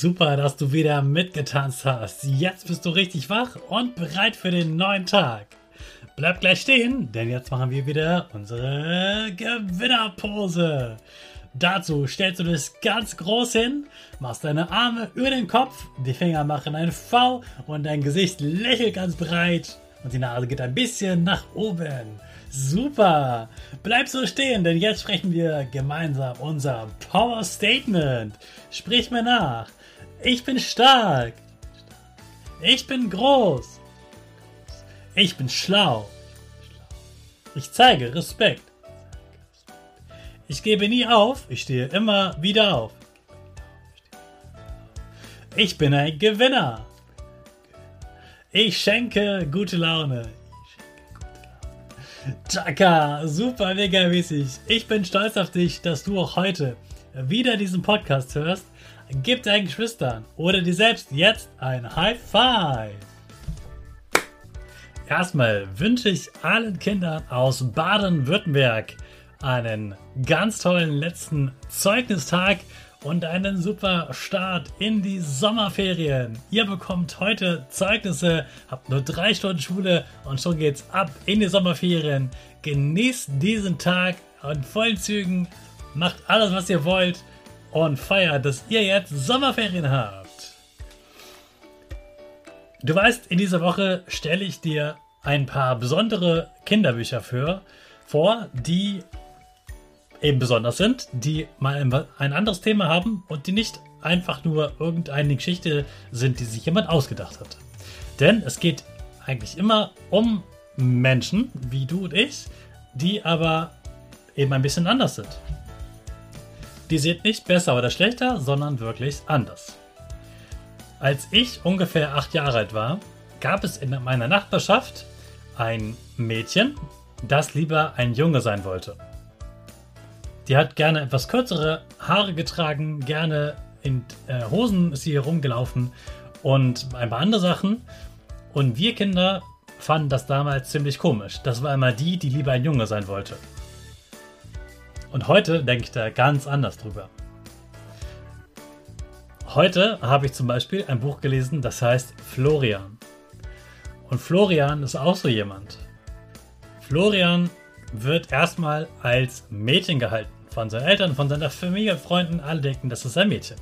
Super, dass du wieder mitgetanzt hast. Jetzt bist du richtig wach und bereit für den neuen Tag. Bleib gleich stehen, denn jetzt machen wir wieder unsere Gewinnerpose. Dazu stellst du dich ganz groß hin, machst deine Arme über den Kopf, die Finger machen ein V und dein Gesicht lächelt ganz breit und die Nase geht ein bisschen nach oben. Super! Bleib so stehen, denn jetzt sprechen wir gemeinsam unser Power Statement. Sprich mir nach. Ich bin stark. Ich bin groß. Ich bin schlau. Ich zeige Respekt. Ich gebe nie auf, ich stehe immer wieder auf. Ich bin ein Gewinner. Ich schenke gute Laune. Chaka, super mega mäßig. Ich bin stolz auf dich, dass du auch heute wieder diesen Podcast hörst. Gib deinen Geschwistern oder dir selbst jetzt ein High Five. Erstmal wünsche ich allen Kindern aus Baden-Württemberg einen ganz tollen letzten Zeugnistag und einen super Start in die Sommerferien. Ihr bekommt heute Zeugnisse, habt nur drei Stunden Schule und schon geht's ab in die Sommerferien. Genießt diesen Tag in vollen Zügen, macht alles, was ihr wollt und feiert, dass ihr jetzt Sommerferien habt. Du weißt, in dieser Woche stelle ich dir ein paar besondere Kinderbücher für, vor, die eben besonders sind, die mal ein anderes Thema haben und die nicht einfach nur irgendeine Geschichte sind, die sich jemand ausgedacht hat. Denn es geht eigentlich immer um Menschen, wie du und ich, die aber eben ein bisschen anders sind. Die sind nicht besser oder schlechter, sondern wirklich anders. Als ich ungefähr acht Jahre alt war, gab es in meiner Nachbarschaft ein Mädchen, das lieber ein Junge sein wollte. Die hat gerne etwas kürzere Haare getragen, gerne in äh, Hosen ist sie herumgelaufen und ein paar andere Sachen. Und wir Kinder fanden das damals ziemlich komisch. Das war einmal die, die lieber ein Junge sein wollte. Und heute denke ich da ganz anders drüber. Heute habe ich zum Beispiel ein Buch gelesen, das heißt Florian. Und Florian ist auch so jemand. Florian wird erstmal als Mädchen gehalten von seinen Eltern, von seiner Familie, Freunden, alle denken, das ist ein Mädchen.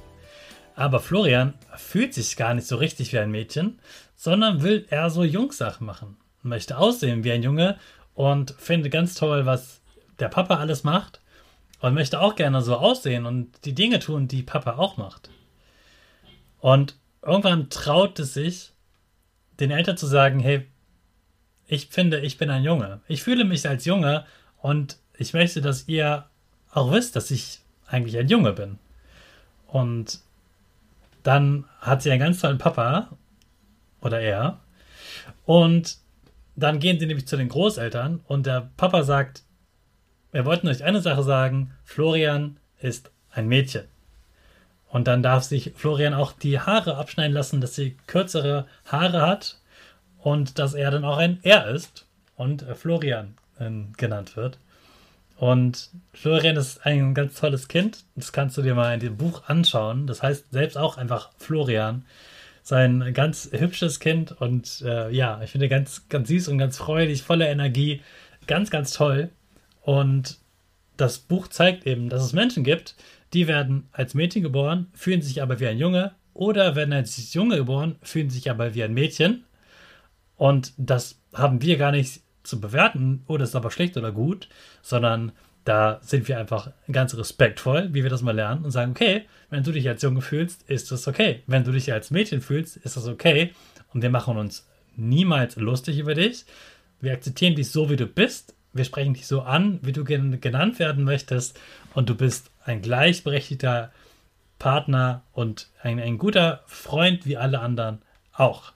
Aber Florian fühlt sich gar nicht so richtig wie ein Mädchen, sondern will eher so Jungsachen machen. Möchte aussehen wie ein Junge und findet ganz toll, was der Papa alles macht und möchte auch gerne so aussehen und die Dinge tun, die Papa auch macht. Und irgendwann traut es sich, den Eltern zu sagen, hey, ich finde, ich bin ein Junge. Ich fühle mich als Junge und ich möchte, dass ihr auch wisst, dass ich eigentlich ein Junge bin. Und dann hat sie einen ganz tollen Papa oder er. Und dann gehen sie nämlich zu den Großeltern und der Papa sagt, wir wollten euch eine Sache sagen, Florian ist ein Mädchen. Und dann darf sich Florian auch die Haare abschneiden lassen, dass sie kürzere Haare hat und dass er dann auch ein Er ist und Florian äh, genannt wird. Und Florian ist ein ganz tolles Kind. Das kannst du dir mal in dem Buch anschauen. Das heißt selbst auch einfach Florian. Sein ganz hübsches Kind und äh, ja, ich finde ganz, ganz süß und ganz freudig, voller Energie. Ganz, ganz toll. Und das Buch zeigt eben, dass es Menschen gibt, die werden als Mädchen geboren, fühlen sich aber wie ein Junge oder werden als Junge geboren, fühlen sich aber wie ein Mädchen. Und das haben wir gar nicht zu bewerten, oh, das ist aber schlecht oder gut, sondern da sind wir einfach ganz respektvoll, wie wir das mal lernen und sagen, okay, wenn du dich als Junge fühlst, ist das okay. Wenn du dich als Mädchen fühlst, ist das okay. Und wir machen uns niemals lustig über dich. Wir akzeptieren dich so, wie du bist. Wir sprechen dich so an, wie du genannt werden möchtest. Und du bist ein gleichberechtigter Partner und ein, ein guter Freund wie alle anderen auch.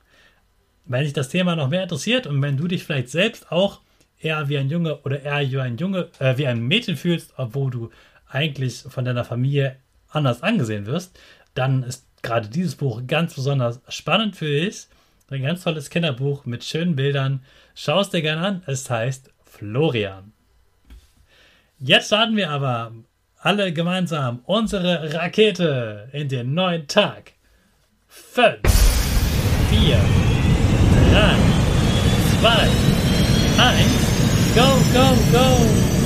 Wenn dich das Thema noch mehr interessiert und wenn du dich vielleicht selbst auch eher wie ein Junge oder eher wie ein Junge, äh, wie ein Mädchen fühlst, obwohl du eigentlich von deiner Familie anders angesehen wirst, dann ist gerade dieses Buch ganz besonders spannend für dich. Ein ganz tolles Kinderbuch mit schönen Bildern. Schau es dir gerne an. Es heißt Florian. Jetzt starten wir aber alle gemeinsam unsere Rakete in den neuen Tag. Fünf, vier, drei, zwei, eins. Go, go, go!